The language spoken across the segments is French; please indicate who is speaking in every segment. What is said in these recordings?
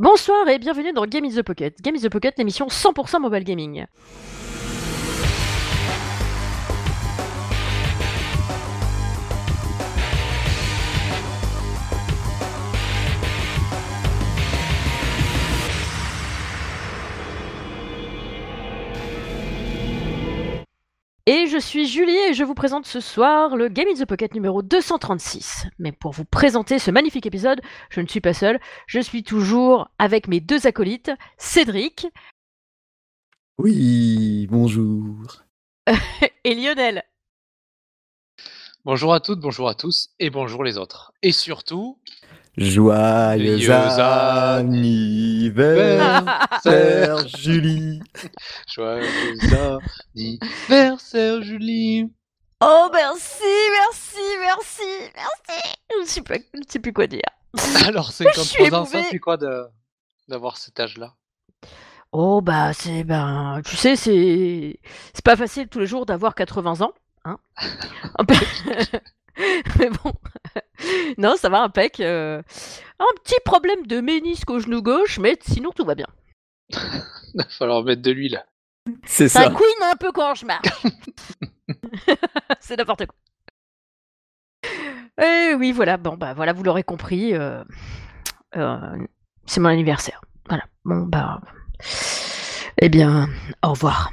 Speaker 1: Bonsoir et bienvenue dans Game is the Pocket. Game is the Pocket, l'émission 100% mobile gaming. Et je suis Julie et je vous présente ce soir le Game in the Pocket numéro 236. Mais pour vous présenter ce magnifique épisode, je ne suis pas seule, je suis toujours avec mes deux acolytes, Cédric.
Speaker 2: Oui, bonjour.
Speaker 1: et Lionel.
Speaker 3: Bonjour à toutes, bonjour à tous et bonjour les autres. Et surtout,
Speaker 2: Joyeux anniversaire, Julie.
Speaker 3: Joyeux anniversaire, Julie.
Speaker 1: Oh, merci, merci, merci, merci. Je ne sais, plus quoi dire.
Speaker 3: Alors, 53 ans, ça fait quoi d'avoir cet âge-là?
Speaker 1: Oh, bah, c'est. Ben, tu sais, c'est. C'est pas facile tous les jours d'avoir 80 ans. Hein mais bon, non, ça va, impec. Euh... Un petit problème de ménisque au genou gauche, mais sinon tout va bien.
Speaker 3: Il va falloir mettre de l'huile.
Speaker 2: C'est ça.
Speaker 1: Ça couine un peu quand je marche. C'est n'importe quoi. Et eh oui, voilà, bon, bah voilà, vous l'aurez compris. Euh... Euh... C'est mon anniversaire. Voilà, bon, bah. Eh bien, au revoir.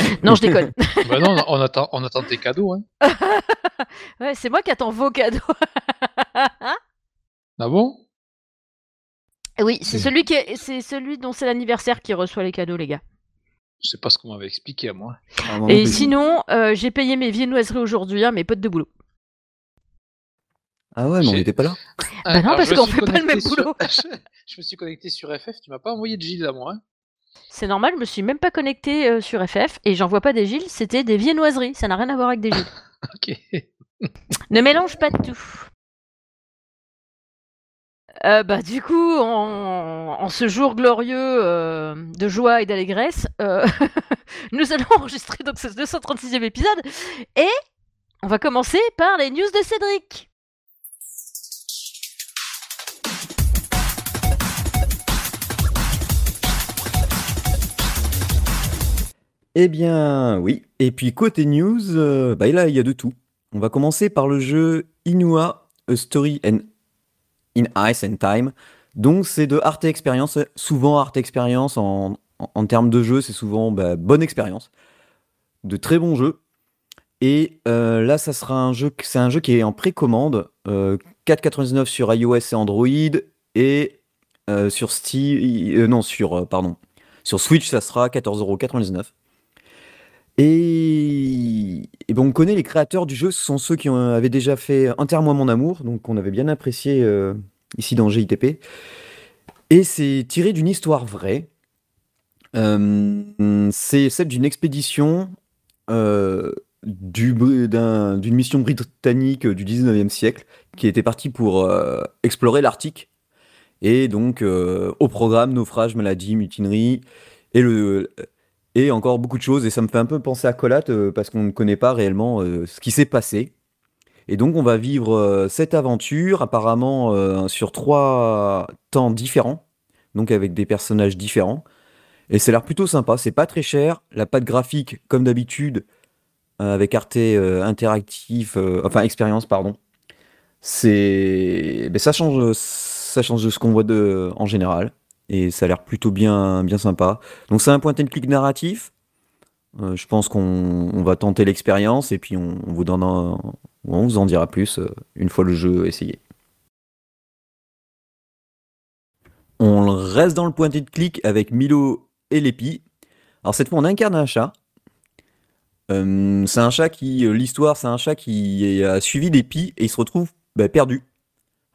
Speaker 1: Non, je déconne.
Speaker 3: bah non, on attend, on attend tes cadeaux. Hein.
Speaker 1: ouais, c'est moi qui attends vos cadeaux.
Speaker 3: ah bon?
Speaker 1: Oui, c'est celui, qui c'est celui dont c'est l'anniversaire qui reçoit les cadeaux, les gars.
Speaker 3: Je sais pas ce qu'on m'avait expliqué à moi.
Speaker 1: Ah, Et sinon, euh, j'ai payé mes viennoiseries aujourd'hui à mes potes de boulot.
Speaker 2: Ah ouais, mais on n'était pas là
Speaker 1: Bah non, parce qu'on fait pas le même boulot.
Speaker 3: je me suis connecté sur FF, tu m'as pas envoyé de Gilles à moi. Hein
Speaker 1: c'est normal, je me suis même pas connecté euh, sur FF et j'en vois pas des Gilles, c'était des viennoiseries, ça n'a rien à voir avec des Gilles.
Speaker 3: ok.
Speaker 1: ne mélange pas tout. Euh, bah, du coup, en, ce jour glorieux euh, de joie et d'allégresse, nous allons enregistrer donc ce 236e épisode et on va commencer par les news de Cédric.
Speaker 2: Eh bien, oui. Et puis côté news, euh, bah là, il y a de tout. On va commencer par le jeu Inua, A Story in Ice and Time. Donc c'est de Arte Experience. Souvent Arte Experience en, termes de jeu, c'est souvent bah, bonne expérience. De très bons jeux. Et euh, là, ça sera un jeu, c'est un jeu qui est en précommande, 4,99 euh, sur iOS et Android et sur Steam, non sur pardon, sur Switch, ça sera 14,99€. Et, bon, on connaît les créateurs du jeu, ce sont ceux qui avaient déjà fait Enterre-moi mon amour, donc on avait bien apprécié euh, ici dans GITP. Et c'est tiré d'une histoire vraie. Euh, c'est celle d'une expédition euh, d'une mission britannique du 19e siècle qui était partie pour explorer l'Arctique. Et donc, au programme, naufrage, maladie, mutinerie. Et le, et encore beaucoup de choses. Et ça me fait un peu penser à Colat euh, parce qu'on ne connaît pas réellement euh, ce qui s'est passé. Et donc on va vivre euh, cette aventure apparemment sur trois temps différents, donc avec des personnages différents. Et ça a l'air plutôt sympa, c'est pas très cher, la patte graphique comme d'habitude avec Arte interactif, enfin expérience pardon. C'est, ben, ça change, ça change de ce qu'on voit de, en général et ça a l'air plutôt bien, bien sympa. Donc c'est un point and click narratif. Euh, je pense qu'on va tenter l'expérience et puis on, vous donne on vous en dira plus euh, une fois le jeu essayé. On reste dans le point and click avec Milo et Lépi. Alors cette fois on incarne un chat. Euh, c'est un chat qui, l'histoire, c'est un chat qui a suivi Lépi et il se retrouve bah, perdu.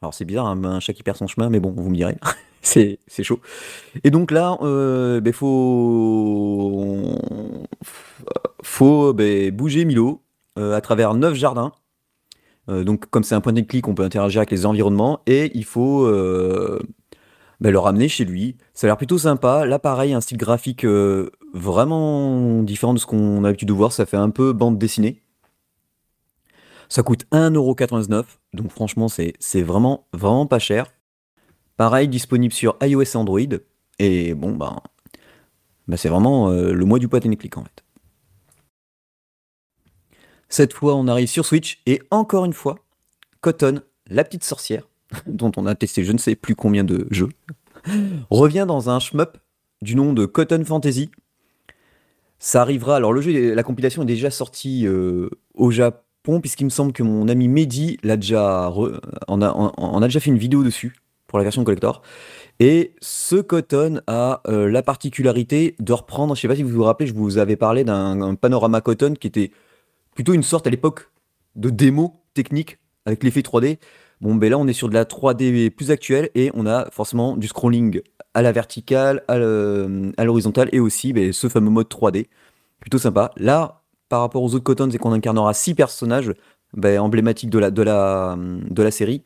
Speaker 2: Alors c'est bizarre, hein, un chat qui perd son chemin, mais bon, vous me direz. c'est chaud. Et donc là, euh, ben, faut, ben, bouger Milo euh, à travers neuf jardins. Euh, donc comme c'est un point de clic, on peut interagir avec les environnements et il faut ben, le ramener chez lui. Ça a l'air plutôt sympa. Là, pareil, un style graphique vraiment différent de ce qu'on a l'habitude de voir. Ça fait un peu bande dessinée. Ça coûte 1,99€, donc franchement, c'est vraiment, vraiment pas cher. Pareil, disponible sur iOS et Android. Et bon, ben, ben c'est vraiment le mois du point and click en fait. Cette fois, on arrive sur Switch et encore une fois, Cotton, la petite sorcière, dont on a testé je ne sais plus combien de jeux, revient dans un shmup du nom de Cotton Fantasy. Ça arrivera. Alors le jeu, la compilation est déjà sortie euh, au Japon, puisqu'il me semble que mon ami Mehdi l'a déjà, en a, déjà fait une vidéo dessus pour la version collector. Et ce Cotton a euh, la particularité de reprendre, je ne sais pas si vous vous rappelez, je vous avais parlé d'un panorama Cotton qui était plutôt une sorte à l'époque de démo technique avec l'effet 3D. Bon, ben là, on est sur de la 3D plus actuelle et on a forcément du scrolling à la verticale, à l'horizontale et aussi ben, ce fameux mode 3D. Plutôt sympa. Là, par rapport aux autres Cottons, c'est qu'on incarnera 6 personnages ben, emblématiques de la, série.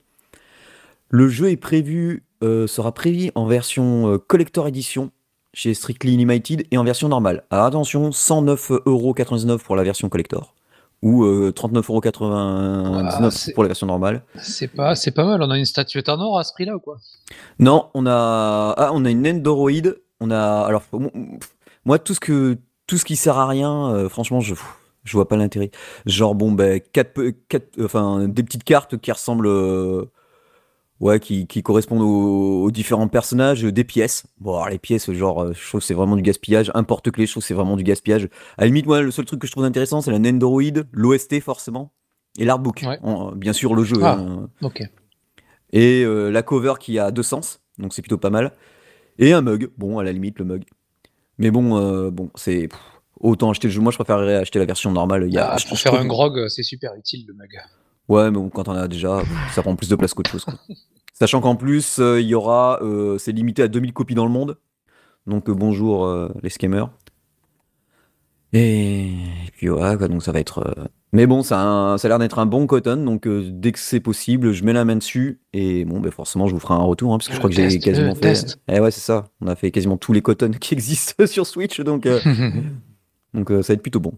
Speaker 2: Le jeu est prévu, euh, sera prévu en version euh, collector edition chez Strictly Limited et en version normale. Alors attention, 109,99€ pour la version collector ou 39,99€ euh, pour la version normale.
Speaker 3: C'est pas, c'est pas mal. On a une statuette en or à ce prix-là ou quoi?
Speaker 2: Non, on a, ah, on a une Nendoroid. On a, alors moi tout ce que, tout ce qui sert à rien, franchement, je, je vois pas l'intérêt. Genre bon ben quatre, quatre, enfin des petites cartes qui ressemblent ouais, qui, qui correspondent aux, différents personnages, des pièces. Bon, alors les pièces, genre, euh, je trouve c'est vraiment du gaspillage. Importe que les choses, c'est vraiment du gaspillage. À la limite, moi, le seul truc que je trouve intéressant, c'est la Nendoroid, l'OST forcément, et l'artbook. bien sûr, le jeu. Ah,
Speaker 3: hein. ok.
Speaker 2: Et euh, la cover qui a deux sens, donc c'est plutôt pas mal. Et un mug, bon, à la limite, le mug. Mais bon, euh, bon, c'est. Autant acheter le jeu, moi je préférerais acheter la version normale. Il y a,
Speaker 3: ah, pour faire un grog, c'est super utile le mug.
Speaker 2: Ouais, mais bon, quand on a déjà, ça prend plus de place qu'autre chose. Sachant qu'en plus, euh, il y aura, euh, c'est limité à 2000 copies dans le monde. Donc euh, bonjour les scammers. Et... puis ouais, donc ça va être. Mais bon, ça a, l'air d'être un bon cotton, donc dès que c'est possible, je mets la main dessus et bon, ben forcément, je vous ferai un retour, hein, parce que je crois que j'ai quasiment fait. Test. Eh ouais, c'est ça. On a fait quasiment tous les cottons qui existent sur Switch, donc donc ça va être plutôt bon.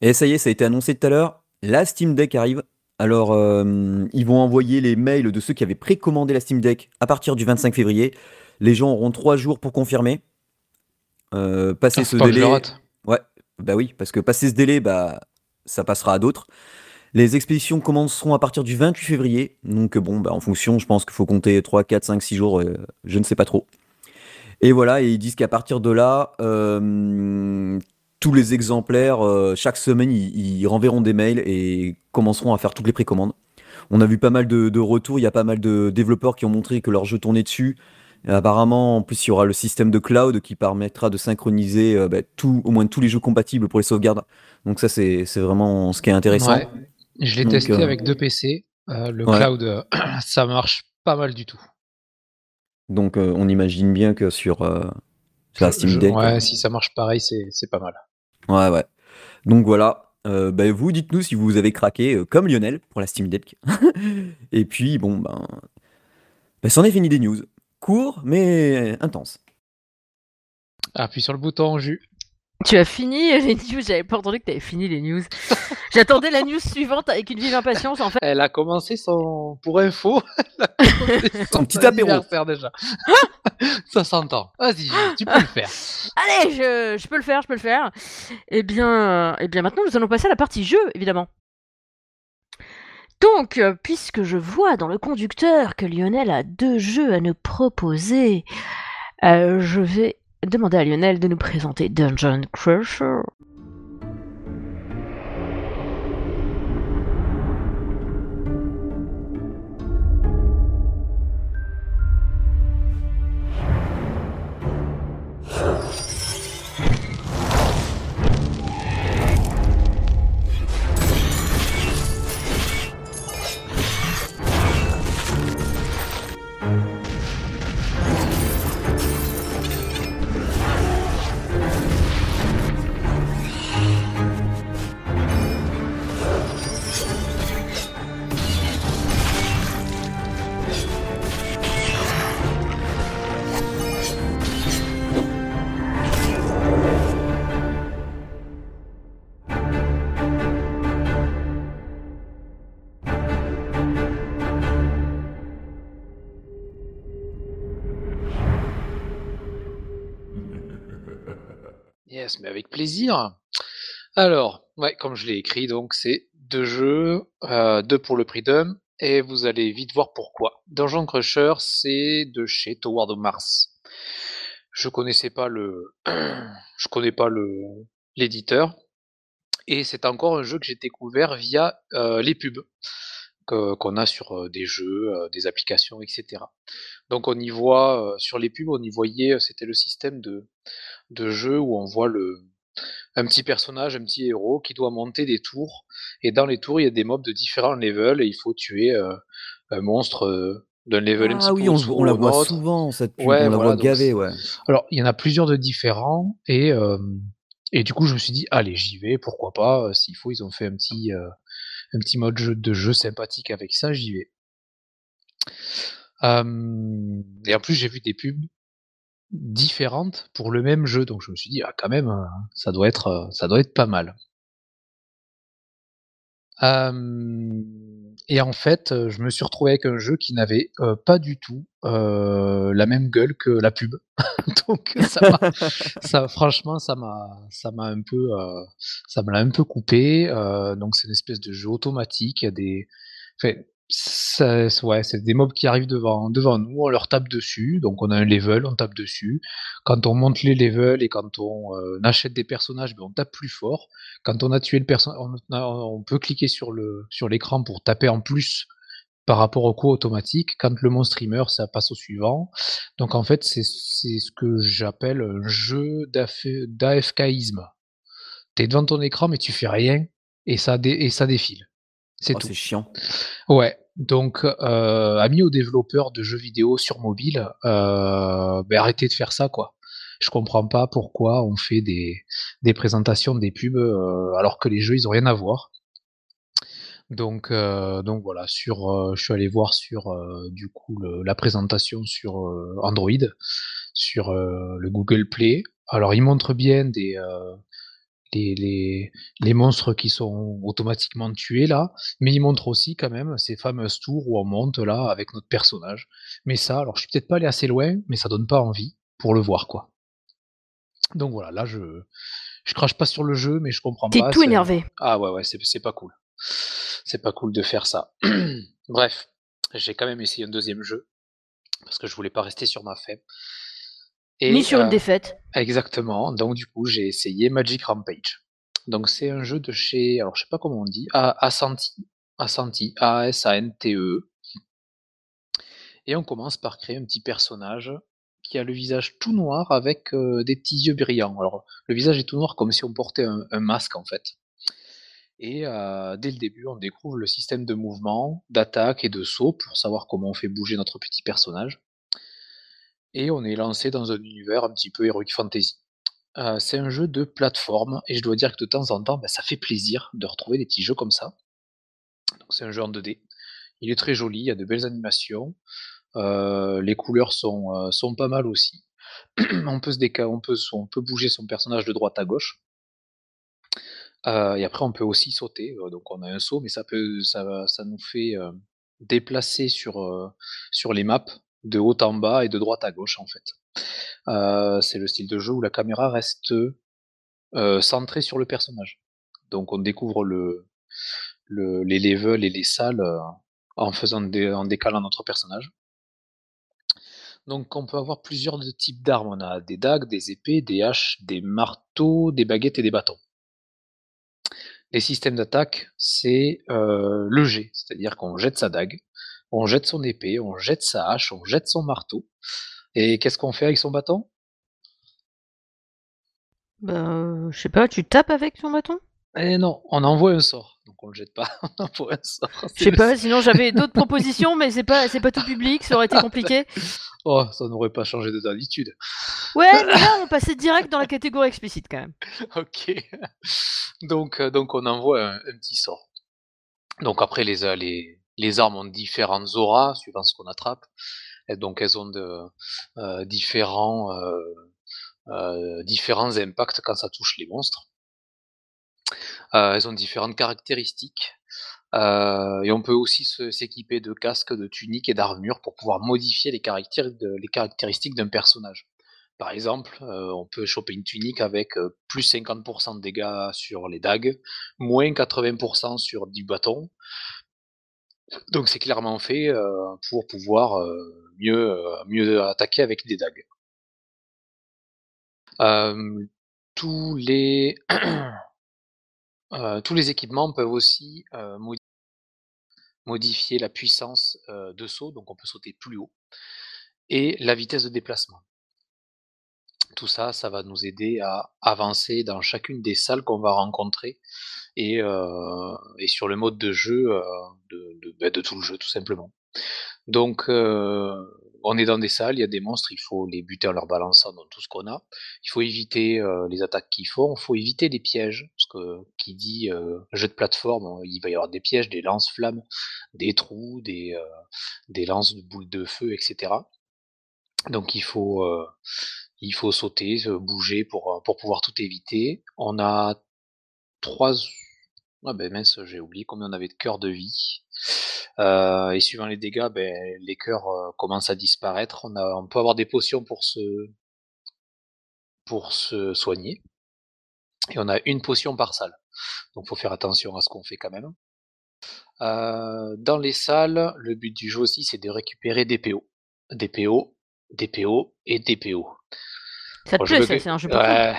Speaker 2: Et ça y est, ça a été annoncé tout à l'heure. La Steam Deck arrive. Alors, euh, ils vont envoyer les mails de ceux qui avaient précommandé la Steam Deck à partir du 25 février. Les gens auront trois jours pour confirmer. Euh, passer ah, ce délai. ouais, bah oui, parce que passer ce délai, bah, ça passera à d'autres. Les expéditions commenceront à partir du 28 février. Donc, bon, bah, en fonction, je pense qu'il faut compter 3, 4, 5, 6 jours. Euh, je ne sais pas trop. Et voilà, et ils disent qu'à partir de là, tous les exemplaires, euh, chaque semaine, ils, renverront des mails et commenceront à faire toutes les précommandes. On a vu pas mal de, retours, il y a pas mal de développeurs qui ont montré que leur jeu tournait dessus. apparemment, en plus, il y aura le système de cloud qui permettra de synchroniser euh, bah, tout, au moins tous les jeux compatibles pour les sauvegardes. Donc ça, c'est vraiment ce qui est intéressant.
Speaker 3: Je l'ai testé euh, avec deux PC. le cloud, ça marche pas mal du tout.
Speaker 2: Donc on imagine bien que sur, sur la Steam Deck...
Speaker 3: Ouais, si ça marche pareil, c'est pas mal.
Speaker 2: Ouais, ouais. Donc voilà. Euh, bah, vous, dites-nous si vous avez craqué euh, comme Lionel pour la Steam Deck. Et puis, bon, ben. ben c'en est fini des news. Court, mais intense.
Speaker 3: Appuie sur le bouton jus.
Speaker 1: Tu as fini les news, j'avais pas entendu que tu avais fini les news. J'attendais la news suivante avec une vive impatience en fait.
Speaker 3: Elle a commencé son pour info.
Speaker 2: son petit apéro.
Speaker 3: déjà. Ça s'entend. Vas-y, tu peux le faire.
Speaker 1: Allez, je, peux le faire, je peux le faire. Eh bien, eh bien maintenant nous allons passer à la partie jeu évidemment. Donc, puisque je vois dans le conducteur que Lionel a deux jeux à nous proposer, euh, je vais demander à Lionel de nous présenter Dungeon Crusher.
Speaker 3: Alors, comme je l'ai écrit, donc c'est deux jeux, euh, deux pour le prix d'un, et vous allez vite voir pourquoi. Dungeon Crusher, c'est de chez Toward Mars. Je connaissais pas le, je connais pas l'éditeur, et c'est encore un jeu que j'ai découvert via euh, les pubs qu'on a sur euh, des jeux, des applications, etc. Donc on y voit sur les pubs, on y voyait, c'était le système de de jeu où on voit le un petit personnage, un petit héros qui doit monter des tours. Et dans les tours, il y a des mobs de différents levels et il faut tuer euh, un monstre euh, d'un level un
Speaker 2: Ah oui, on, la voit souvent, cette pub, on la voit gavée, ouais.
Speaker 3: Alors, il y en a plusieurs de différents et, euh, et du coup, je me suis dit, allez, j'y vais, pourquoi pas, s'il faut, ils ont fait un petit, un petit mode de jeu sympathique avec ça, j'y vais. et en plus, j'ai vu des pubs différentes pour le même jeu. Donc je me suis dit: «Ah quand même, euh, ça doit être, euh, ça doit être pas mal». et en fait, euh, je me suis retrouvé avec un jeu qui n'avait, pas du tout, la même gueule que la pub. Donc ça ça franchement, ça m'a ça m'a un peu, ça me un peu coupé, donc c'est une espèce de jeu automatique. Il y a des c'est ouais, c'est des mobs qui arrivent devant devant nous, on leur tape dessus, donc on a un level, on tape dessus. Quand on monte les levels et quand on, euh, achète des personnages, ben, on tape plus fort. Quand on a tué le personnage, on peut cliquer sur le sur l'écran pour taper en plus par rapport au coup automatique. Quand le monstre meurt, ça passe au suivant. Donc en fait, c'est ce que j'appelle un jeu d'AFKisme. Tu es devant ton écran mais tu fais rien et ça et ça défile. C'est
Speaker 2: oh, C'est chiant.
Speaker 3: Ouais. Donc, euh, amis aux développeurs de jeux vidéo sur mobile, euh, ben, arrêtez de faire ça, quoi. Je comprends pas pourquoi on fait des, des présentations, des pubs, euh, alors que les jeux, ils ont rien à voir. Donc, euh, donc voilà, sur, euh, je suis allé voir sur du coup la présentation sur Android, sur le Google Play. Alors, il montre bien des, les, les, monstres qui sont automatiquement tués là, mais il montre aussi quand même ces fameuses tours où on monte là avec notre personnage. Mais ça, alors je suis peut-être pas allé assez loin, mais ça donne pas envie pour le voir quoi. Donc voilà, là je je crache pas sur le jeu, mais je comprends pas.
Speaker 1: T'es tout énervé.
Speaker 3: Ah ouais ouais, c'est pas cool. C'est pas cool de faire ça. Bref, j'ai quand même essayé un deuxième jeu parce que je voulais pas rester sur ma faim.
Speaker 1: Ni sur une défaite.
Speaker 3: Exactement. Donc du coup, j'ai essayé Magic Rampage. Donc c'est un jeu de chez, alors je sais pas comment on dit, Asanti, Asanti, A-S-A-N-T-E. Et on commence par créer un petit personnage qui a le visage tout noir avec euh, des petits yeux brillants. Alors le visage est tout noir comme si on portait un, masque en fait. Et euh, dès le début, on découvre le système de mouvement, d'attaque et de saut pour savoir comment on fait bouger notre petit personnage et on est lancé dans un univers un petit peu heroic fantasy. Euh, c'est un jeu de plateforme et je dois dire que de temps en temps, bah, ça fait plaisir de retrouver des petits jeux comme ça. C'est un jeu en 2D. Il est très joli, il y a de belles animations. Euh, les couleurs sont, euh, sont pas mal aussi. on, peut bouger son personnage de droite à gauche. et après, on peut aussi sauter. donc on a un saut, mais ça, peut, ça, ça nous fait déplacer sur, sur les maps de haut en bas et de droite à gauche en fait. Euh, c'est le style de jeu où la caméra reste euh, centrée sur le personnage. Donc on découvre le, le les levels et les salles euh, en faisant en décalant notre personnage. Donc on peut avoir plusieurs types d'armes. On a des dagues, des épées, des haches, des marteaux, des baguettes et des bâtons. Les systèmes d'attaque, c'est le jet, c'est-à-dire qu'on jette sa dague, on jette son épée, on jette sa hache, on jette son marteau. Et qu'est-ce qu'on fait avec son bâton?
Speaker 1: Ben, je sais pas, tu tapes avec son bâton?
Speaker 3: Eh non, on envoie un sort. Donc on le jette pas, on envoie un sort.
Speaker 1: Je sais pas, sinon j'avais d'autres propositions, mais c'est pas, c'est pas tout public, ça aurait été compliqué.
Speaker 3: oh, ça n'aurait pas changé de d'habitude.
Speaker 1: Ouais, mais là on passait direct dans la catégorie explicite quand même.
Speaker 3: ok. Donc, euh, donc on envoie un, petit sort. Donc après les, euh, les, les armes ont différentes auras suivant ce qu'on attrape. Donc elles ont euh, différents, euh, euh, différents impacts quand ça touche les monstres. elles ont différentes caractéristiques. et on peut aussi s'équiper de casques, de tuniques et d'armures pour pouvoir modifier les, caractéristiques d'un personnage. Par exemple, on peut choper une tunique avec, plus 50% de dégâts sur les dagues, moins 80% sur du bâton. Donc c'est clairement fait, heu, pour pouvoir, heu, mieux, heu, mieux attaquer avec des dagues. Tous les tous les équipements peuvent aussi, modifier la puissance, de saut, donc on peut sauter plus haut et la vitesse de déplacement. Tout ça, ça va nous aider à avancer dans chacune des salles qu'on va rencontrer et et sur le mode de jeu, heu, de de, tout le jeu tout simplement. Donc heu, on est dans des salles, il y a des monstres, il faut les buter en leur balançant dans tout ce qu'on a. Il faut éviter, les attaques qu'ils font, il faut éviter les pièges, parce que qui dit, jeu de plateforme, il va y avoir des pièges, des lance-flammes, des trous, des, lances de boules de feu et cetera. Donc il faut, il faut sauter, se bouger pour, heu, pour pouvoir tout éviter. On a 3 ah beh, mince, j'ai oublié combien on avait de cœurs de vie. Heu et suivant les dégâts, beh, les cœurs, commencent à disparaître. On a on peut avoir des potions pour se pour se soigner et on a une potion par salle. Donc faut faire attention à ce qu'on fait quand même. Dans les salles, le but du jeu aussi, c'est de récupérer des PO. Des PO, des PO et des PO.
Speaker 1: Ça te
Speaker 3: Bon,
Speaker 1: plaît, c'est un jeu
Speaker 3: ouais,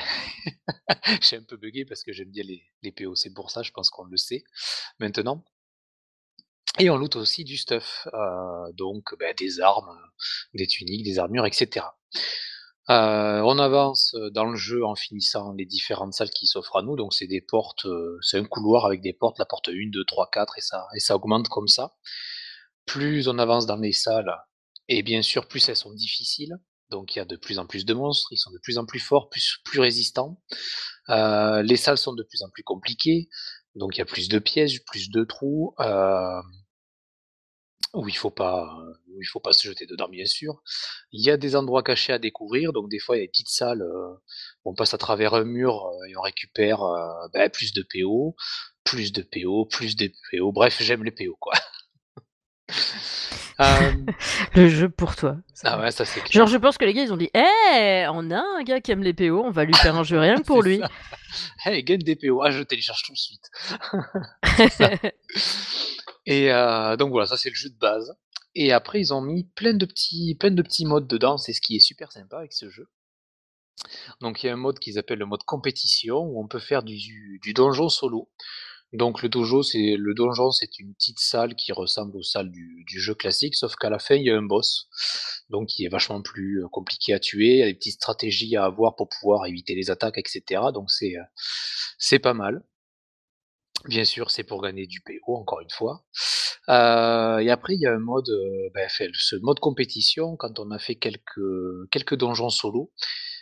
Speaker 3: j'ai un peu buggé parce que j'aime bien les les PO, c'est pour ça, je pense qu'on le sait maintenant et on loot aussi du stuff, heu, donc bah, des armes, des tuniques, des armures et cetera. Heu, on avance, dans le jeu en finissant les différentes salles qui s'offrent à nous, donc c'est des portes, c'est un couloir avec des portes, la porte 1-2-3-4 et ça et ça augmente comme ça. Plus on avance dans les salles et bien sûr plus elles sont difficiles, donc il y a de plus en plus de monstres, ils sont de plus en plus forts, plus résistants. Heu, les salles sont de plus en plus compliquées, donc il y a plus de pièges, plus de trous, hem où il faut où faut pas se jeter dedans bien sûr. Il y a des endroits cachés à découvrir, donc des fois il y a des petites salles, heu, on passe à travers un mur, et on récupère, bah, plus de PO, plus de PO, plus de PO, bref j'aime les PO quoi. Hem
Speaker 1: Le jeu pour toi.
Speaker 3: Ah ouais, ça c'est
Speaker 1: Genre je pense que les gars ils ont dit: «Eh! On a un gars qui aime les PO, on va lui faire un jeu rien que pour lui».
Speaker 3: ça. «Hey, gagne des PO, ah je télécharge tout de suite». C'est ça et heu, donc voilà, ça c'est le jeu de base et après ils ont mis plein de petits plein de petits modes dedans, c'est ce qui est super sympa avec ce jeu. Donc il y a un mode qu'ils appellent le mode compétition où on peut faire du du donjon solo. Donc le dojo, c'est le donjon, c'est une petite salle qui ressemble aux salles du jeu classique, sauf qu'à la fin, il y a un boss, donc qui est vachement plus, heu, compliqué à tuer. Il y a des petites stratégies à avoir pour pouvoir éviter les attaques et cetera, donc c'est, heu, c'est pas mal. Bien sûr, c'est pour gagner du PO, encore une fois. Heu et après, il y a un mode, bah, enfin, ce mode compétition, quand on a fait quelques quelques donjons solo,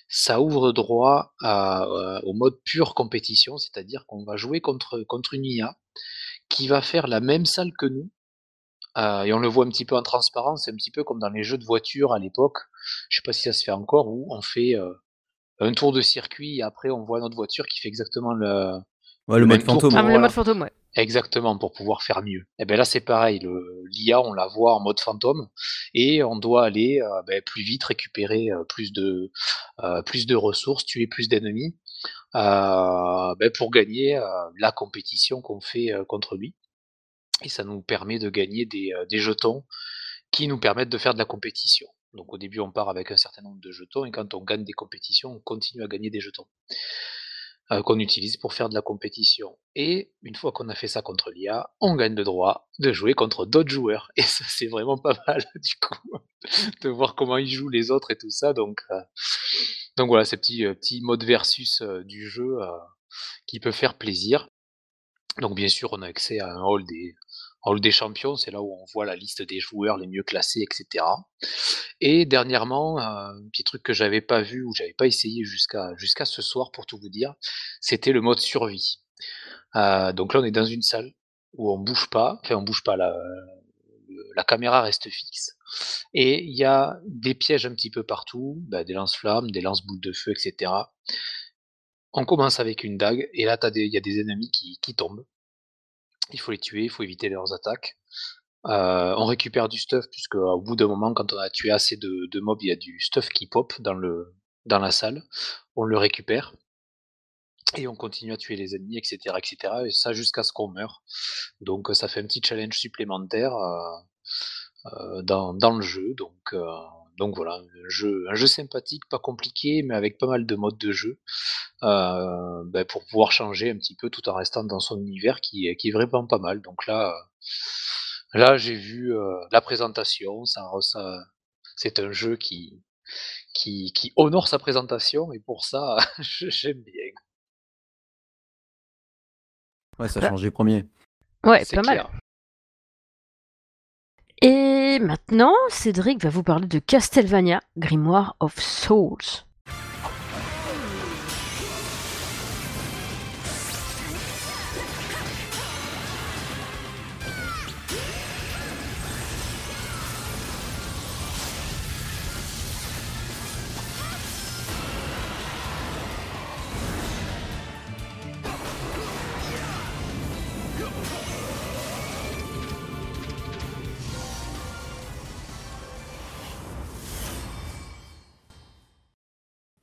Speaker 3: ça ouvre droit heu, au mode pure compétition, c'est-à-dire qu'on va jouer contre contre une IA qui va faire la même salle que nous, heu et on le voit un petit peu en transparence, c'est un petit peu comme dans les jeux de voiture à l'époque, je sais pas si ça se fait encore, où on fait, heu, un tour de circuit et après on voit notre voiture qui fait exactement le
Speaker 2: Ouais, le mode.
Speaker 1: Ah, le mode fantôme, ouais.
Speaker 3: exactement, pour pouvoir faire mieux. Et beh, là, c'est pareil, le l'IA, on la voit en mode fantôme et on doit aller, heu, beh, plus vite, récupérer, heu, plus de, heu, plus de ressources, tuer plus d'ennemis, beh, pour gagner, la compétition qu'on fait, contre lui et ça nous permet de gagner des, des jetons qui nous permettent de faire de la compétition. Donc au début, on part avec un certain nombre de jetons et quand on gagne des compétitions, on continue à gagner des jetons heu, qu'on utilise pour faire de la compétition. Et une fois qu'on a fait ça contre l'IA, on gagne le droit de jouer contre d'autres joueurs. Et ça, c'est vraiment pas mal du coup, de voir comment ils jouent les autres et tout ça. Donc heu, donc voilà, ces petits, heu, petits versus, du jeu, qui peut faire plaisir. Donc bien sûr, on a accès à un hall des hall des champions, c'est là où on voit la liste des joueurs les mieux classés et cetera et dernièrement, un petit truc que j'avais pas vu ou j'avais pas essayé jusqu'à jusqu'à ce soir pour tout vous dire, c'était le mode survie. Heu, donc là, on est dans une salle où on bouge pas, enfin on bouge pas, la la caméra reste fixe et il y a des pièges un petit peu partout, bah, des lance-flammes, des lance-boules de feu et cetera. On commence avec une dague et là, il y a des ennemis qui qui tombent. Il faut les tuer, il faut éviter leurs attaques. Heu, on récupère du stuff puisqu'au bout d'un moment, quand on a tué assez de mobs, il y a du stuff qui pop dans le dans la salle, on le récupère et on continue à tuer les ennemis, etc., etc., et ça jusqu'à ce qu'on meure. Donc ça fait un petit challenge supplémentaire dans, dans, le jeu. Donc donc voilà, un jeu, un jeu sympathique, pas compliqué, mais avec pas mal de modes de jeu euh, ben, pour pouvoir changer un petit peu tout en restant dans son univers qui, est- qui est vraiment pas mal. Donc là, là j'ai vu euh, la présentation, ça, ça, c'est un jeu qui, qui, qui honore sa présentation et pour ça, j'aime bien.
Speaker 2: Ouais, ça a changé premier.
Speaker 1: Ouais, pas mal. Et maintenant, Cédric va vous parler de Castlevania, Grimoire of Souls.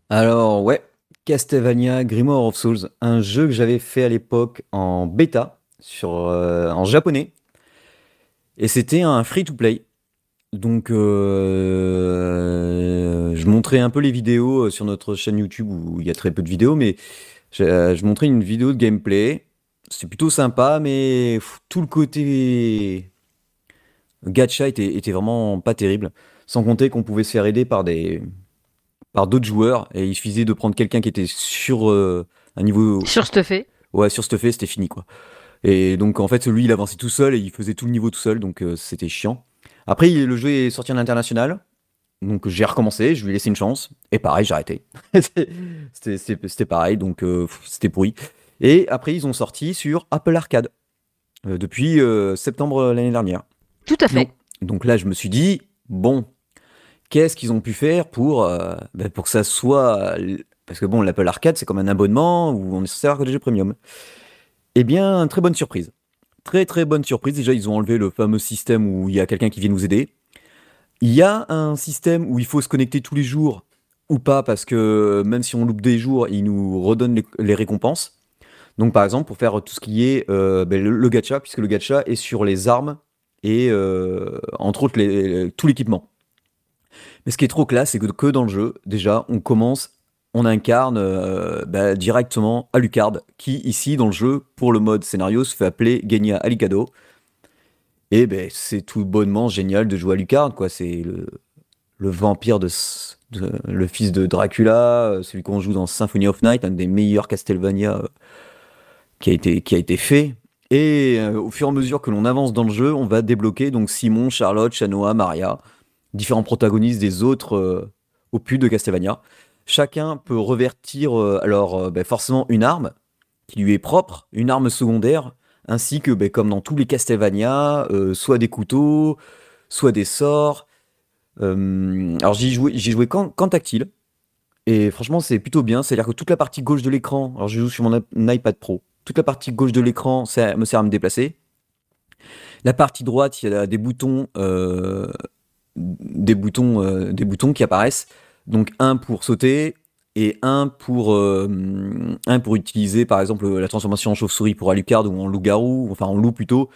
Speaker 2: Alors ouais, Castlevania Grimoire of Souls, un jeu que j'avais fait à l'époque en bêta, sur, euh, en japonais. Et c'était un free-to-play. Donc euh, je montrais un peu les vidéos euh, sur notre chaîne YouTube où il y a très peu de vidéos, mais je, montrais une vidéo de gameplay. C'est plutôt sympa, mais tout le côté gacha était vraiment pas terrible. Sans compter qu'on pouvait se faire aider par des, par d'autres joueurs et il suffisait de prendre quelqu'un qui était sur euh, un niveau
Speaker 1: sur fait.
Speaker 2: Ouais sur fait c'était fini quoi. Et donc en fait lui il avançait tout seul et il faisait tout le niveau tout seul donc euh, c'était chiant. Après le jeu est sorti en international donc j'ai recommencé je lui ai laissé une chance et pareil j'ai arrêté. C'était pareil donc euh, c'était pourri. Et après ils ont sorti sur Apple Arcade depuis septembre l'année dernière.
Speaker 1: Tout à fait.
Speaker 2: Donc là je me suis dit bon qu'est-ce qu'ils ont pu faire pour, euh, ben, pour que ça soit. Parce que bon, l'Apple Arcade, c'est comme un abonnement où on est censé avoir des jeux premium. Eh bien, très bonne surprise. Très très bonne surprise. Déjà, ils ont enlevé le fameux système où il y a quelqu'un qui vient nous aider. Il y a un système où il faut se connecter tous les jours ou pas, parce que même si on loupe des jours, il nous redonne les, récompenses. Donc par exemple, pour faire tout ce qui est euh, ben, le, gacha, puisque le gacha est sur les armes et euh, entre autres tout l'équipement. Mais ce qui est trop classe, c'est que, dans le jeu, déjà, on commence, on incarne euh, bah, directement Alucard, qui ici, dans le jeu, pour le mode scénario, se fait appeler Genia Alicado. Et ben, c'est tout bonnement génial de jouer Alucard, quoi. C'est le, le, vampire de, le fils de Dracula, euh, celui qu'on joue dans Symphony of Night, un des meilleurs Castlevania euh, qui, a été, qui a été fait. Et au fur et à mesure que l'on avance dans le jeu, on va débloquer donc Simon, Charlotte, Chanoa, Maria différents protagonistes des autres euh, opus de Castlevania. Chacun peut revertir euh, alors euh, ben, forcément une arme qui lui est propre, une arme secondaire, ainsi que ben, comme dans tous les Castlevania, soit des couteaux, soit des sorts. alors j'y j'ai joué qu'en, tactile, et franchement c'est plutôt bien, c'est-à-dire que toute la partie gauche de l'écran, alors je joue sur mon iPad Pro, toute la partie gauche de l'écran ça me sert à me déplacer. La partie droite, il y a des boutons des boutons, euh, des boutons qui apparaissent. Donc un pour sauter et un pour, euh, un pour utiliser par exemple la transformation en chauve-souris pour Alucard ou en loup-garou, enfin en loup plutôt.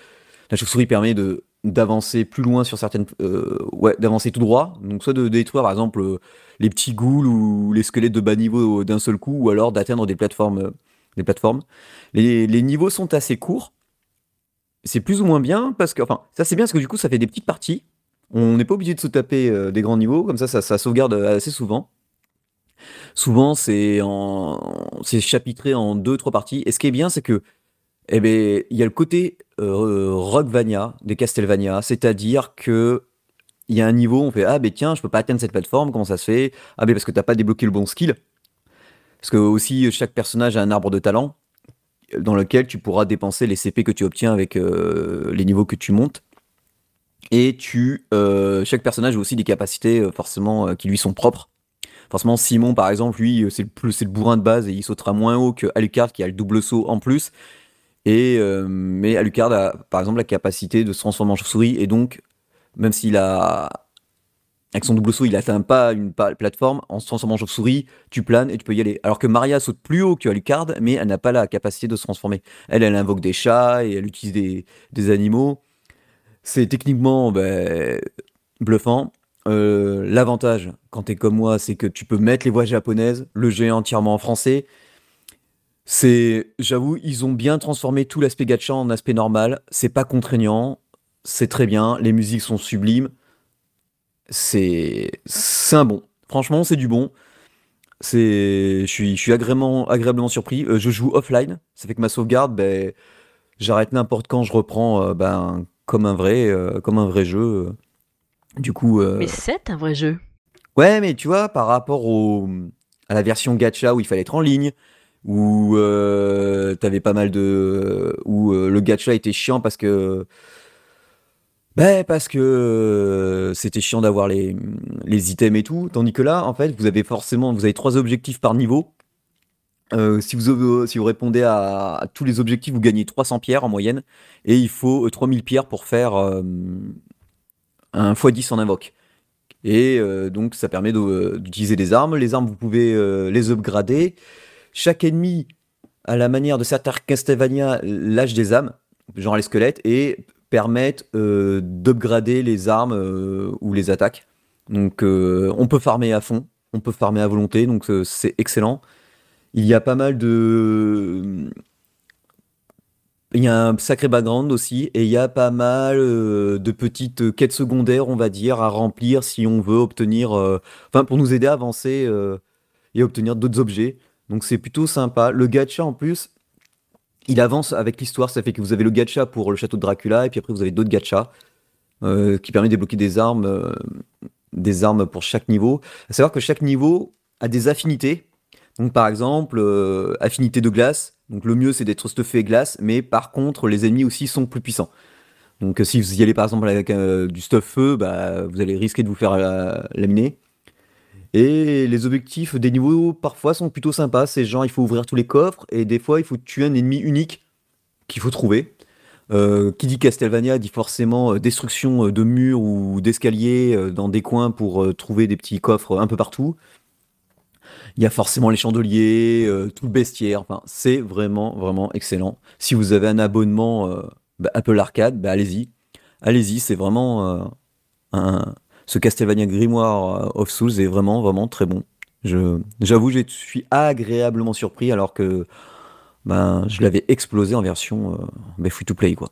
Speaker 2: La chauve-souris permet de d'avancer plus loin sur certaines euh, ouais d'avancer tout droit donc soit de, détruire par exemple les petits ghouls ou les squelettes de bas niveau d'un seul coup ou alors d'atteindre des plateformes des plateformes les, les, niveaux sont assez courts c'est plus ou moins bien parce que enfin ça c'est bien parce que du coup ça fait des petites parties on n'est pas obligé de se taper euh, des grands niveaux, comme ça, ça, sauvegarde assez souvent. Souvent, c'est chapitré en deux, trois parties. Et ce qui est bien, c'est que, eh ben, il y a le côté euh, Rockvania des Castlevania, c'est-à-dire que il y a un niveau, on fait ah ben tiens, je peux pas atteindre cette plateforme, comment ça se fait? Ah ben parce que t'as pas débloqué le bon skill. Parce que aussi chaque personnage a un arbre de talent dans lequel tu pourras dépenser les CP que tu obtiens avec euh, les niveaux que tu montes. Et tu, euh, chaque personnage a aussi des capacités euh, forcément euh, qui lui sont propres. Forcément, Simon, par exemple, lui, c'est le, le bourrin de base et il sautera moins haut que Alucard qui a le double saut en plus. Et, mais Alucard a, par exemple, la capacité de se transformer en chauve-souris et donc, même s'il a avec son double saut, il atteint pas une plateforme. En se transformant en chauve-souris, tu planes et tu peux y aller. Alors que Maria saute plus haut que Alucard, mais elle n'a pas la capacité de se transformer. Elle, elle invoque des chats et elle utilise des animaux. C'est techniquement ben, bluffant. Euh, l'avantage, quand tu es comme moi, c'est que tu peux mettre les voix japonaises, le jeu entièrement en français. C'est, j'avoue, ils ont bien transformé tout l'aspect gacha en aspect normal. C'est pas contraignant, c'est très bien, les musiques sont sublimes. C'est, c'est un bon. Franchement, c'est du bon. C'est, je suis, agréablement surpris. Euh, je joue offline, ça fait que ma sauvegarde, ben, j'arrête n'importe quand, je reprends, euh, ben, comme un vrai, comme un vrai jeu. Du coup.
Speaker 1: Mais c'est un vrai jeu.
Speaker 2: Ouais, mais tu vois, par rapport au, à la version gacha où il fallait être en ligne, où euh, t'avais pas mal de. où euh, le gacha était chiant parce que. Ben, parce que euh, c'était chiant d'avoir les, les items et tout. Tandis que là, en fait, vous avez forcément. Vous avez trois objectifs par niveau. Si, vous, si vous répondez à, tous les objectifs, vous gagnez 300 pierres en moyenne. Et il faut 3000 pierres pour faire un x10 en invoque. Et euh, donc ça permet euh, d'utiliser des armes. Les armes, vous pouvez euh, les upgrader. Chaque ennemi, à la manière de certains Castlevania, lâche des âmes, genre les squelettes, et permettent d'upgrader les armes ou les attaques. Donc on peut farmer à fond, on peut farmer à volonté, donc c'est excellent. Il y a pas mal de il y a un sacré background aussi, et il y a pas mal euh, de petites quêtes secondaires, on va dire, à remplir si on veut obtenir, euh, enfin pour nous aider à avancer euh, et obtenir d'autres objets. Donc c'est plutôt sympa. Le gacha en plus, il avance avec l'histoire, ça fait que vous avez le gacha pour le château de Dracula, et puis après vous avez d'autres gachas qui permettent de débloquer des armes, des armes pour chaque niveau. À savoir que chaque niveau a des affinités. Donc par exemple, affinité de glace donc le mieux c'est d'être stuffé glace, mais par contre les ennemis aussi sont plus puissants. Donc euh, si vous y allez par exemple avec euh, du stuff feu, bah, vous allez risquer de vous faire euh, laminer. Et les objectifs des niveaux parfois sont plutôt sympas. C'est genre il faut ouvrir tous les coffres et des fois il faut tuer un ennemi unique qu'il faut trouver. qui dit Castlevania dit forcément destruction de murs ou d'escaliers dans des coins pour trouver des petits coffres un peu partout. Il y a forcément les chandeliers, euh, tout le bestiaire. Enfin, c'est vraiment, vraiment excellent. Si vous avez un abonnement euh, bah, Apple Arcade, bah, allez-y. Allez-y, c'est vraiment euh, un... ce Castlevania Grimoire of Souls est vraiment, vraiment très bon. j'avoue, je suis agréablement surpris alors que ben, je l'avais explosé en version bah, free to play, quoi.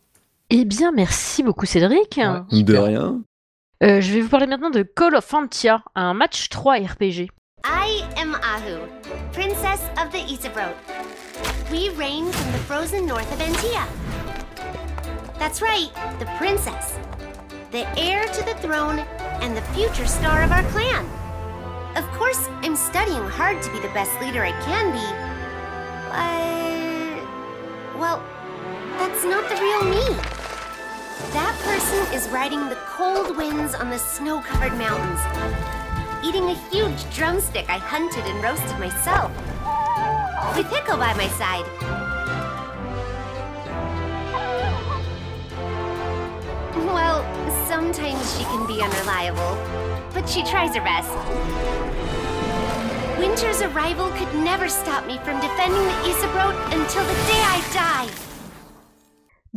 Speaker 1: Eh bien, merci beaucoup, Cédric.
Speaker 2: de rien.
Speaker 1: je vais vous parler maintenant de Call of Fantia, un match 3 RPG.
Speaker 4: I am Ahu, Princess of the Isabroad. We reign from the frozen north of Antia. That's right, the princess. The heir to the throne and the future star of our clan. Of course, I'm studying hard to be the best leader I can be. But. Well, that's not the real me. That person is riding the cold winds on the snow covered mountains eating a huge drumstick I hunted and roasted myself. With Hiko by my side. Well, sometimes she can be unreliable, but she tries her best. Winter's arrival could never stop me from defending the Isabroad until the day I die.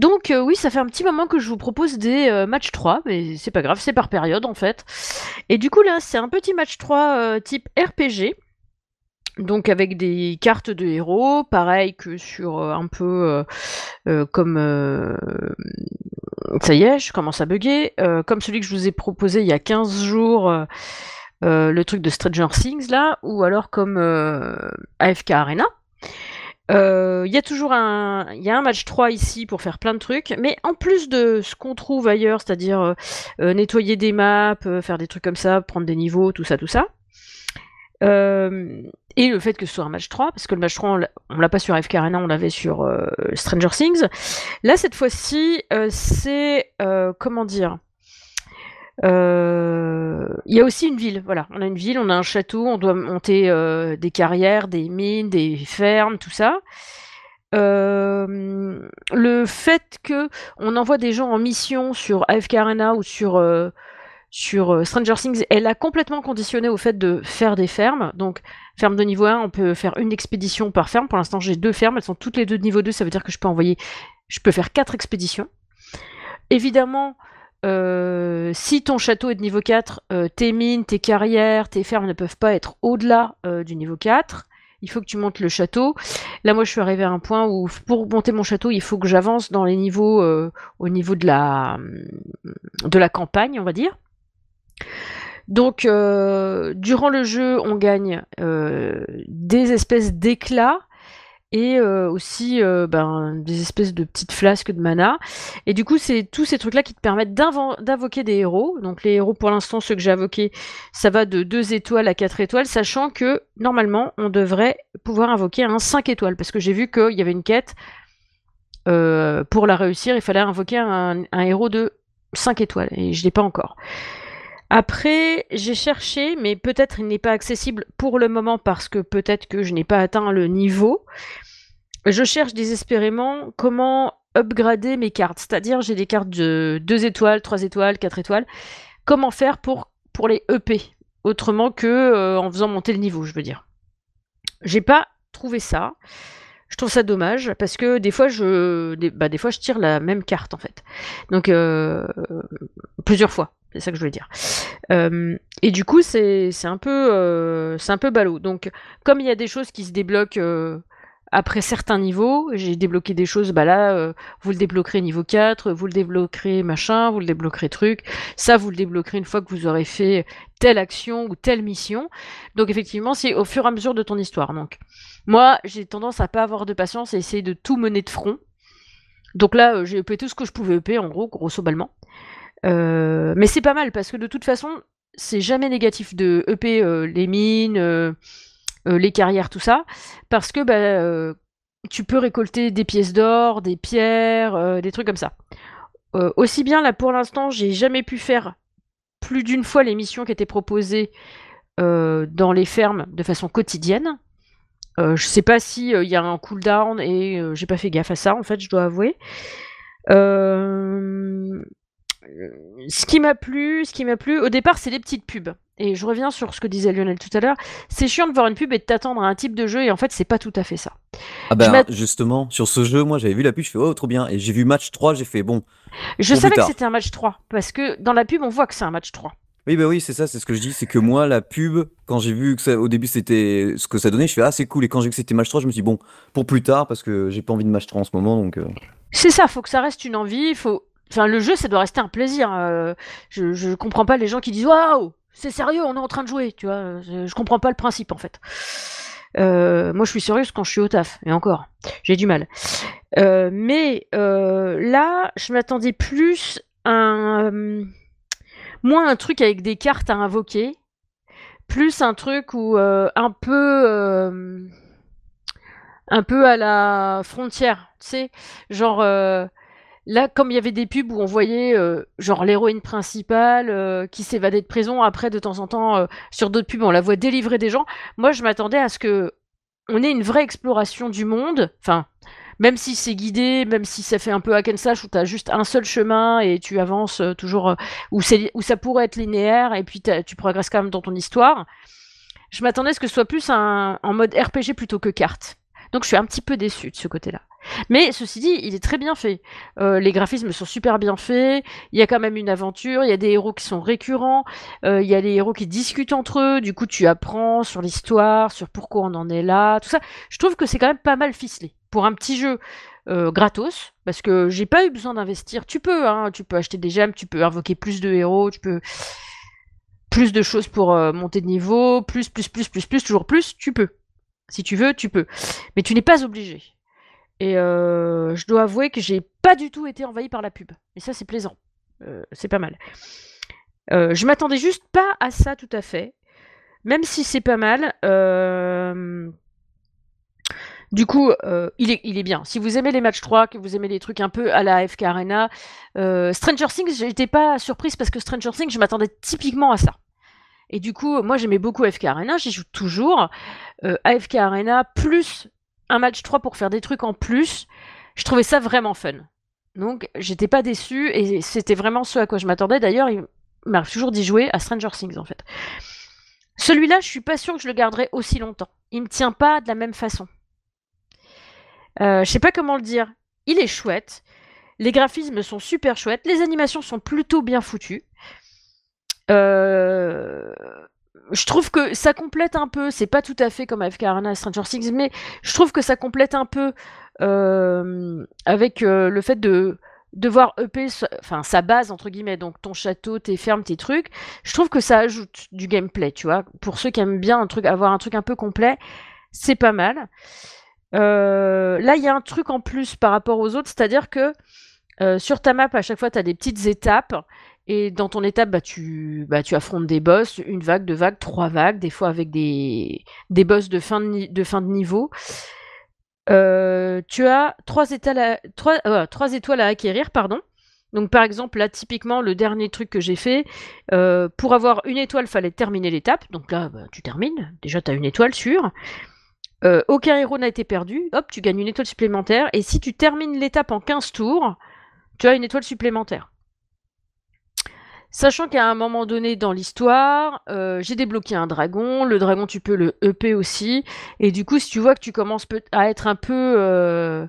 Speaker 1: Donc euh, oui, ça fait un petit moment que je vous propose des euh, matchs 3, mais c'est pas grave, c'est par période en fait. Et du coup là, c'est un petit match 3 euh, type RPG. Donc avec des cartes de héros, pareil que sur un peu comme... ça y est, je commence à bugger. comme celui que je vous ai proposé il y a 15 jours, le truc de Stranger Things là, ou alors comme AFK Arena. Il euh, y a toujours un, y a un match 3 ici pour faire plein de trucs, mais en plus de ce qu'on trouve ailleurs, c'est-à-dire euh, euh, nettoyer des maps, faire des trucs comme ça, prendre des niveaux, tout ça, tout ça. et le fait que ce soit un match 3, parce que le match 3, on l'a pas sur FK Arena, on l'avait sur Stranger Things. Là, cette fois-ci, c'est, comment dire, il y a aussi une ville, voilà. On a une ville, on a un château, on doit monter euh, des carrières, des mines, des fermes, tout ça. Euh, le fait que on envoie des gens en mission sur AFK Arena ou sur sur euh, Stranger Things, elle a complètement conditionné au fait de faire des fermes. Donc, ferme de niveau 1, on peut faire une expédition par ferme. Pour l'instant, j'ai deux fermes, elles sont toutes les deux de niveau 2, ça veut dire que je peux envoyer, je peux faire quatre expéditions. Évidemment, euh, si ton château est de niveau 4, euh, tes mines, tes carrières, tes fermes ne peuvent pas être au-delà euh, du niveau 4. Il faut que tu montes le château. Là, moi, je suis arrivé à un point où, pour monter mon château, il faut que j'avance dans les niveaux, au niveau de la, de la campagne, on va dire. Donc, durant le jeu, on gagne des espèces d'éclats et euh, aussi euh, ben, des espèces de petites flasques de mana. Et du coup, c'est tous ces trucs-là qui te permettent d'invoquer des héros. Donc les héros, pour l'instant, ceux que j'ai invoqués, ça va de 2 étoiles à 4 étoiles, sachant que normalement, on devrait pouvoir invoquer un 5 étoiles, parce que j'ai vu qu'il y avait une quête. Euh, pour la réussir, il fallait invoquer un, un héros de 5 étoiles, et je ne l'ai pas encore. Après, j'ai cherché, mais peut-être il n'est pas accessible pour le moment parce que peut-être que je n'ai pas atteint le niveau. Je cherche désespérément comment upgrader mes cartes. C'est-à-dire, j'ai des cartes de 2 étoiles, 3 étoiles, 4 étoiles. Comment faire pour, les EP Autrement que euh, en faisant monter le niveau, je veux dire. J'ai pas trouvé ça. Je trouve ça dommage parce que des fois je, des, bah, des fois je tire la même carte en fait. Donc euh, plusieurs fois. C'est ça que je voulais dire. Euh, et du coup, c'est un peu euh, c'est un peu ballot. Donc, comme il y a des choses qui se débloquent euh, après certains niveaux, j'ai débloqué des choses, bah là, vous le débloquerez niveau 4, vous le débloquerez machin, vous le débloquerez truc. Ça, vous le débloquerez une fois que vous aurez fait telle action ou telle mission. Donc, effectivement, c'est au fur et à mesure de ton histoire. Donc, moi, j'ai tendance à pas avoir de patience et essayer de tout mener de front. Donc là, j'ai EP tout ce que je pouvais EP, en gros, grosso ballement. Euh, mais c'est pas mal parce que de toute façon, c'est jamais négatif de EP euh, les mines, euh, les carrières, tout ça, parce que bah, tu peux récolter des pièces d'or, des pierres, des trucs comme ça. aussi bien là pour l'instant, j'ai jamais pu faire plus d'une fois les missions qui étaient proposées dans les fermes de façon quotidienne. je sais pas si il y a un cooldown et j'ai pas fait gaffe à ça en fait, je dois avouer. Euh, ce qui m'a plu, ce qui m'a plu, au départ, c'est les petites pubs. Et je reviens sur ce que disait Lionel tout à l'heure. C'est chiant de voir une pub et de t'attendre à un type de jeu, et en fait, c'est pas tout à fait ça.
Speaker 2: Ah bah, justement, sur ce jeu, moi, j'avais vu la pub, je fais oh, trop bien. Et j'ai vu match 3, j'ai fait bon.
Speaker 1: Je savais que c'était un match 3, parce que dans la pub, on voit que c'est un match 3.
Speaker 2: Oui, bah oui, c'est ça, c'est ce que je dis. C'est que moi, la pub, quand j'ai vu que ça, au début c'était ce que ça donnait, je fais ah, c'est cool. Et quand j'ai vu que c'était match 3, je me suis dit bon, pour plus tard, parce que j'ai pas envie de match 3 en ce moment, donc. Euh.
Speaker 1: C'est ça, faut que ça reste une envie, faut Enfin, le jeu, ça doit rester un plaisir. Euh, je, je comprends pas les gens qui disent Waouh, c'est sérieux, on est en train de jouer. Tu vois, je, comprends pas le principe en fait. Euh, moi, je suis sérieuse quand je suis au taf, et encore, j'ai du mal. Euh, mais là, je m'attendais plus à un, moins un truc avec des cartes à invoquer, plus un truc où un peu, un peu à la frontière, tu sais, genre Là, comme il y avait des pubs où on voyait euh, genre l'héroïne principale euh, qui s'évadait de prison, après de temps en temps euh, sur d'autres pubs on la voit délivrer des gens. Moi, je m'attendais à ce que on ait une vraie exploration du monde. Enfin, même si c'est guidé, même si ça fait un peu hack and slash où t'as juste un seul chemin et tu avances toujours où, ça pourrait être linéaire et puis tu progresses quand même dans ton histoire. Je m'attendais à ce que ce soit plus un, en mode RPG plutôt que carte. Donc je suis un petit peu déçu de ce côté-là. Mais ceci dit, il est très bien fait. Euh, les graphismes sont super bien faits. Il y a quand même une aventure. Il y a des héros qui sont récurrents. Euh, il y a les héros qui discutent entre eux. Du coup, tu apprends sur l'histoire, sur pourquoi on en est là, tout ça. Je trouve que c'est quand même pas mal ficelé pour un petit jeu. Euh, gratos parce que j'ai pas eu besoin d'investir. Tu peux, hein, tu peux acheter des gemmes, tu peux invoquer plus de héros, tu peux plus de choses pour monter de niveau, plus, plus, plus, plus, plus, toujours plus, tu peux. Si tu veux, tu peux. Mais tu n'es pas obligé. Et euh, je dois avouer que j'ai pas du tout été envahi par la pub. Et ça, c'est plaisant. Euh, c'est pas mal. Euh, je m'attendais juste pas à ça tout à fait. Même si c'est pas mal. Du coup, il, est, il est bien. Si vous aimez les matchs 3, que vous aimez les trucs un peu à la FK Arena, Stranger Things, j'étais pas surprise parce que Stranger Things, je m'attendais typiquement à ça. Et du coup, moi j'aimais beaucoup FK Arena, j'y joue toujours. AFK Arena plus un match 3 pour faire des trucs en plus, je trouvais ça vraiment fun. Donc j'étais pas déçu et c'était vraiment ce à quoi je m'attendais. D'ailleurs, m'arrive toujours d'y jouer à Stranger Things en fait. Celui-là, je suis pas sûre que je le garderai aussi longtemps. Il me tient pas de la même façon. Euh, je sais pas comment le dire. Il est chouette. Les graphismes sont super chouettes. Les animations sont plutôt bien foutues. Euh, je trouve que ça complète un peu, c'est pas tout à fait comme AFK Arena et Stranger Things, mais je trouve que ça complète un peu euh, avec euh, le fait de devoir EP, sa base entre guillemets, donc ton château, tes fermes, tes trucs. Je trouve que ça ajoute du gameplay, tu vois. Pour ceux qui aiment bien un truc, avoir un truc un peu complet, c'est pas mal. Euh, là, il y a un truc en plus par rapport aux autres, c'est-à-dire que sur ta map, à chaque fois, tu as des petites étapes et dans ton étape, bah, tu, bah, tu affrontes des boss, une vague, deux vagues, trois vagues, des fois avec des, des boss de fin de, niveau. Euh, tu as trois étoiles, à, trois, euh, trois étoiles à acquérir, pardon. Donc par exemple, là, typiquement, le dernier truc que j'ai fait, euh, pour avoir une étoile, fallait terminer l'étape. Donc là, bah, tu termines. Déjà, tu as une étoile sûre. Aucun héros n'a été perdu. Hop, tu gagnes une étoile supplémentaire. Et si tu termines l'étape en 15 tours, tu as une étoile supplémentaire. Sachant qu'à un moment donné dans l'histoire, euh, j'ai débloqué un dragon. Le dragon, tu peux le EP aussi. Et du coup, si tu vois que tu commences à être un peu, euh,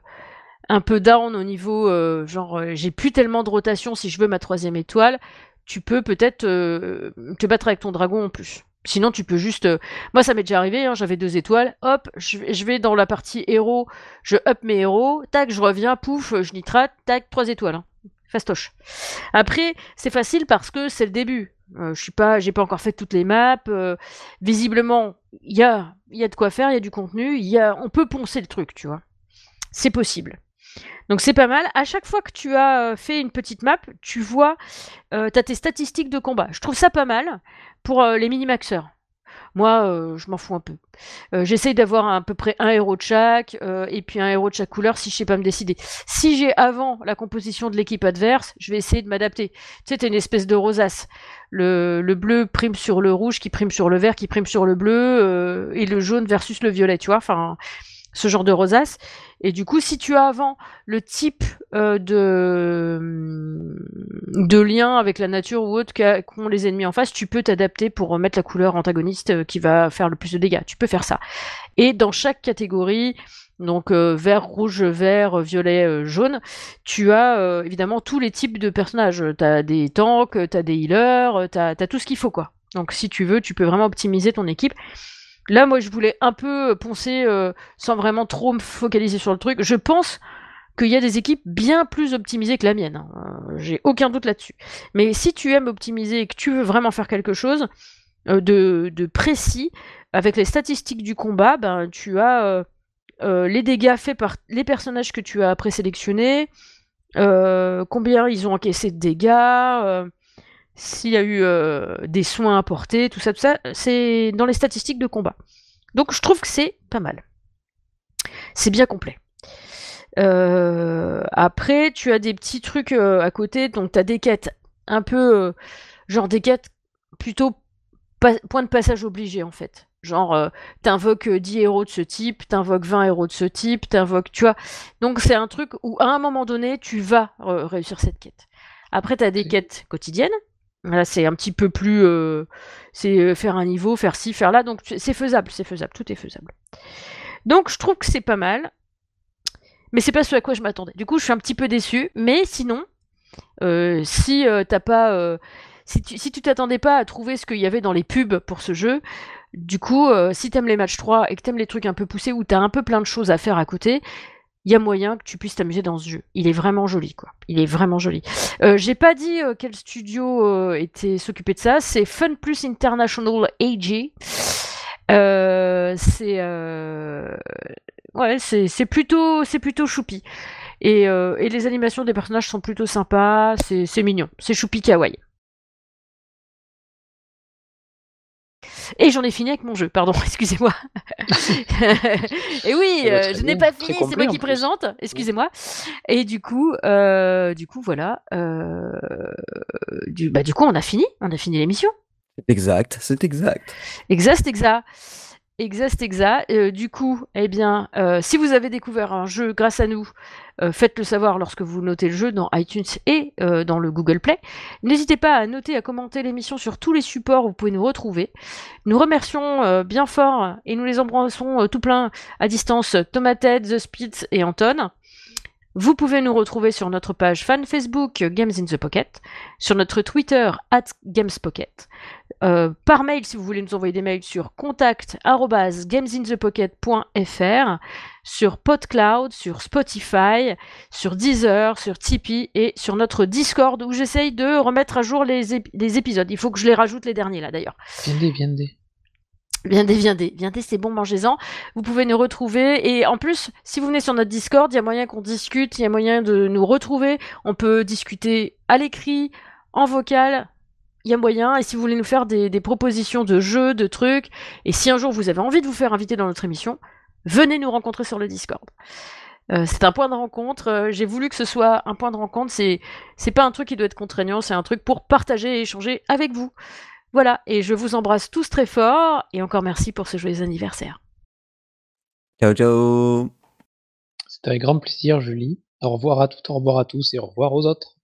Speaker 1: un peu down au niveau, euh, genre, j'ai plus tellement de rotation si je veux ma troisième étoile, tu peux peut-être te battre avec ton dragon en plus. Sinon, tu peux juste. Moi, ça m'est déjà arrivé, hein, j'avais deux étoiles. Hop, je, vais- je vais dans la partie héros, je up mes héros. Tac, je reviens, pouf, je nitrate. Tac, trois étoiles. hein. Fastoche. Après, c'est facile parce que c'est le début. Euh, je suis pas, j'ai pas encore fait toutes les maps. euh, visiblement, il y a, y a de quoi faire, il y a du contenu, y a, on peut poncer le truc, tu vois. C'est possible. Donc c'est pas mal. À chaque fois que tu as euh, fait une petite map, tu vois, euh, tu as tes statistiques de combat. Je trouve ça pas mal pour les minimaxeurs. Moi, euh, je m'en fous un peu. Euh, J'essaye d'avoir à peu près un héros de chaque, euh, et puis un héros de chaque couleur si je sais pas me décider. Si j'ai avant la composition de l'équipe adverse, je vais essayer de m'adapter. Tu sais, t'es une espèce de rosace. Le, le bleu prime sur le rouge, qui prime sur le vert, qui prime sur le bleu, euh, et le jaune versus le violet, tu vois. Enfin, ce genre de rosace. Et du coup, si tu as avant le type euh, de, de lien avec la nature ou autre qu'ont les ennemis en face, tu peux t'adapter pour mettre la couleur antagoniste euh, qui va faire le plus de dégâts. Tu peux faire ça. Et dans chaque catégorie, donc euh, vert, rouge, vert, violet, jaune, tu as évidemment tous les types de personnages. Tu des tanks, tu des healers, tu as, tout ce qu'il faut quoi. Donc si tu veux, tu peux vraiment optimiser ton équipe. Là, moi, je voulais un peu poncer euh, sans vraiment trop me focaliser sur le truc. Je pense qu'il y a des équipes bien plus optimisées que la mienne. hein. Euh, J'ai aucun doute là-dessus. Mais si tu aimes optimiser et que tu veux vraiment faire quelque chose euh, de, précis, avec les statistiques du combat, ben, tu as euh, euh, les dégâts faits par les personnages que tu as présélectionnés, euh, combien ils ont encaissé de dégâts, euh, s'il y a eu euh, des soins apportés, tout ça, tout ça, c'est dans les statistiques de combat. Donc je trouve que c'est pas mal. C'est bien complet. Euh, après, tu as des petits trucs euh, à côté, donc tu as des quêtes un peu, genre des quêtes plutôt point de passage obligé en fait. Genre, t'invoques euh, 10 héros de ce type, t'invoques 20 héros de ce type, t'invoques, tu vois. Donc c'est un truc où à un moment donné, tu vas réussir cette quête. Après, t'as des quêtes quotidiennes. Là, c'est un petit peu plus, euh, c'est euh, faire un niveau, faire ci, faire là. Donc c'est faisable, c'est faisable, tout est faisable. Donc je trouve que c'est pas mal, mais c'est pas ce à quoi je m'attendais. Du coup, je suis un petit peu déçue. Mais sinon, euh, si t'as pas, si tu si t'attendais pas à trouver ce qu'il y avait dans les pubs pour ce jeu, du coup, si t'aimes les matchs 3 et que t'aimes les trucs un peu poussés où t'as un peu plein de choses à faire à côté, il y a moyen que tu puisses t'amuser dans ce jeu. Il est vraiment joli, quoi. Il est vraiment joli. Euh, J'ai pas dit euh, quel studio euh, était s'occuper de ça. C'est Fun Plus International AG. C'est ouais, c'est plutôt c'est plutôt choupi. Et, et les animations des personnages sont plutôt sympas. C'est mignon. C'est choupi kawaii. Et j'en ai fini avec mon jeu, pardon, excusez-moi. et oui, euh, je n'ai pas fini, c'est moi qui présente, excusez-moi. Et du coup, euh, du coup, voilà. euh, du, bah, du coup, on a fini, on a fini l'émission.
Speaker 2: Exact, c'est exact.
Speaker 1: Exact, exact. Exact, exact. Du coup, eh bien, si vous avez découvert un jeu grâce à nous, Euh, Faites-le savoir lorsque vous notez le jeu dans iTunes et euh, dans le Google Play. N'hésitez pas à noter, à commenter l'émission sur tous les supports où vous pouvez nous retrouver. Nous remercions euh, bien fort et nous les embrassons tout plein à distance Tomated, The Spitz et Anton. Vous pouvez nous retrouver sur notre page fan Facebook Games in the Pocket, sur notre Twitter at GamesPocket, par mail si vous voulez nous envoyer des mails sur contact arobase gamesinthepocket.fr, sur PodCloud, sur Spotify, sur Deezer, sur Tipeee et sur notre Discord où j'essaye de remettre à jour les, ép- les épisodes. Il faut que je les rajoute les derniers là d'ailleurs.
Speaker 3: Viendez, viendez.
Speaker 1: Viendez, viendez, viendez, c'est bon, mangez-en. Vous pouvez nous retrouver. Et en plus, si vous venez sur notre Discord, il y a moyen qu'on discute, il y a moyen de nous retrouver. On peut discuter à l'écrit, en vocal. Il y a moyen. Et si vous voulez nous faire des, des propositions de jeux, de trucs, et si un jour vous avez envie de vous faire inviter dans notre émission, venez nous rencontrer sur le Discord. Euh, c'est un point de rencontre. euh, J'ai voulu que ce soit un point de rencontre. C'est c'est pas un truc qui doit être contraignant. C'est un truc pour partager et échanger avec vous. Voilà, et je vous embrasse tous très fort, et encore merci pour ce joyeux anniversaire.
Speaker 2: Ciao, ciao
Speaker 3: C'était avec grand plaisir, Julie. Au revoir à toutes, au revoir à tous et au revoir aux autres.